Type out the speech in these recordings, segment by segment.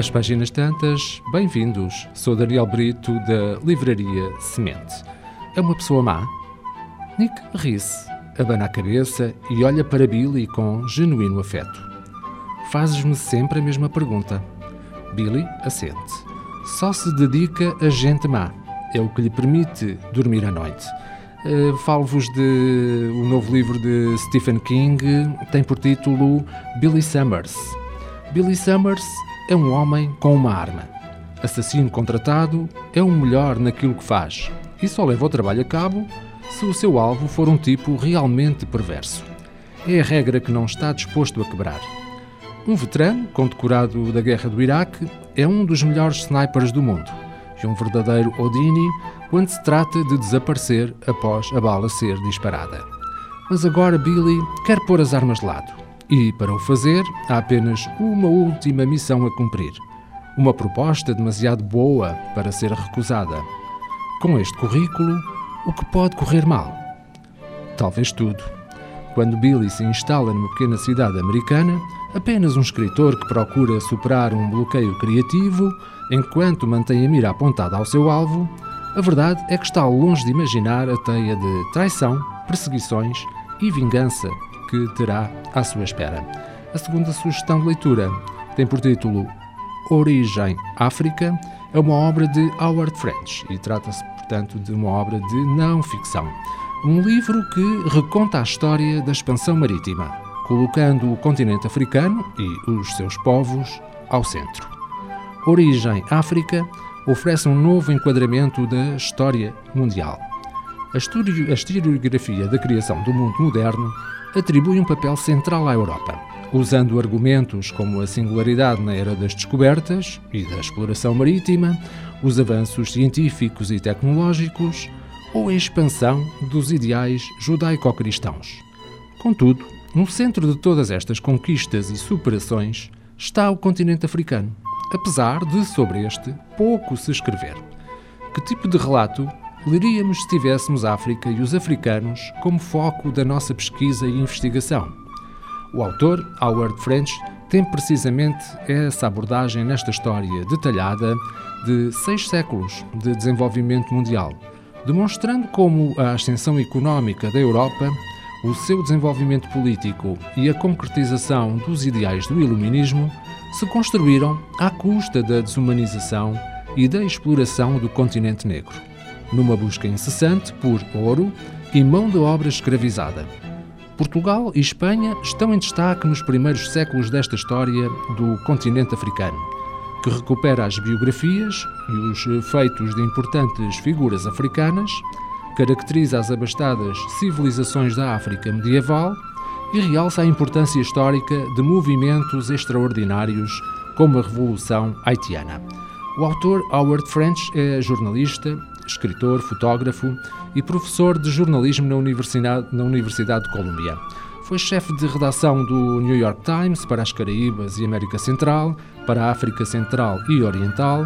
Às páginas tantas, bem-vindos. Sou Daniel Brito da Livraria Semente. É uma pessoa má? Nick ri-se, abana a cabeça e olha para Billy com genuíno afeto. Fazes-me sempre a mesma pergunta. Billy assente. Só se dedica a gente má. É o que lhe permite dormir à noite. Uh, Falo-vos de o um novo livro de Stephen King, tem por título Billy Summers. Billy Summers é um homem com uma arma. Assassino contratado é o melhor naquilo que faz e só leva o trabalho a cabo se o seu alvo for um tipo realmente perverso. É a regra que não está disposto a quebrar. Um veterano, condecorado da guerra do Iraque, é um dos melhores snipers do mundo e um verdadeiro Odini quando se trata de desaparecer após a bala ser disparada. Mas agora Billy quer pôr as armas de lado e, para o fazer, há apenas uma última missão a cumprir. Uma proposta demasiado boa para ser recusada. Com este currículo, o que pode correr mal? Talvez tudo. Quando Billy se instala numa pequena cidade americana, apenas um escritor que procura superar um bloqueio criativo enquanto mantém a mira apontada ao seu alvo, a verdade é que está longe de imaginar a teia de traição, perseguições e vingança que terá à sua espera. A segunda sugestão de leitura tem por título Origem África, é uma obra de Howard French e trata-se, portanto, de uma obra de não ficção. Um livro que reconta a história da expansão marítima, colocando o continente africano e os seus povos ao centro. Origem África oferece um novo enquadramento da história mundial. A historiografia da criação do mundo moderno atribui um papel central à Europa, usando argumentos como a singularidade na era das descobertas e da exploração marítima, os avanços científicos e tecnológicos ou a expansão dos ideais judaico-cristãos. Contudo, no centro de todas estas conquistas e superações está o continente africano, apesar de sobre este pouco se escrever. Que tipo de relato leríamos se tivéssemos África e os africanos como foco da nossa pesquisa e investigação. O autor, Howard French, tem precisamente essa abordagem nesta história detalhada de seis séculos de desenvolvimento mundial, demonstrando como a ascensão económica da Europa, o seu desenvolvimento político e a concretização dos ideais do Iluminismo se construíram à custa da desumanização e da exploração do continente negro numa busca incessante por ouro e mão de obra escravizada. Portugal e Espanha estão em destaque nos primeiros séculos desta história do continente africano, que recupera as biografias e os feitos de importantes figuras africanas, caracteriza as abastadas civilizações da África medieval e realça a importância histórica de movimentos extraordinários como a Revolução Haitiana. O autor Howard French é jornalista, escritor, fotógrafo e professor de jornalismo na Universidade, na Universidade de Colômbia. Foi chefe de redação do New York Times para as Caraíbas e América Central, para a África Central e Oriental,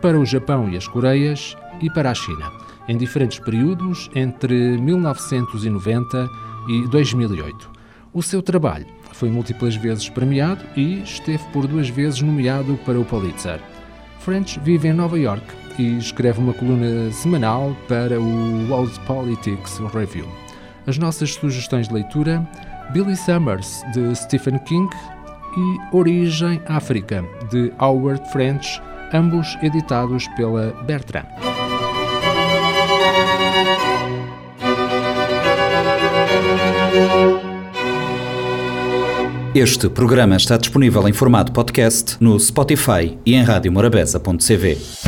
para o Japão e as Coreias e para a China, em diferentes períodos entre 1990 e 2008. O seu trabalho foi múltiplas vezes premiado e esteve por duas vezes nomeado para o Pulitzer. French vive em Nova York e escreve uma coluna semanal para o World Politics Review. As nossas sugestões de leitura: Billy Summers, de Stephen King, e Origem África, de Howard French, ambos editados pela Bertrand. Este programa está disponível em formato podcast no Spotify e em radiomorabeza.cv.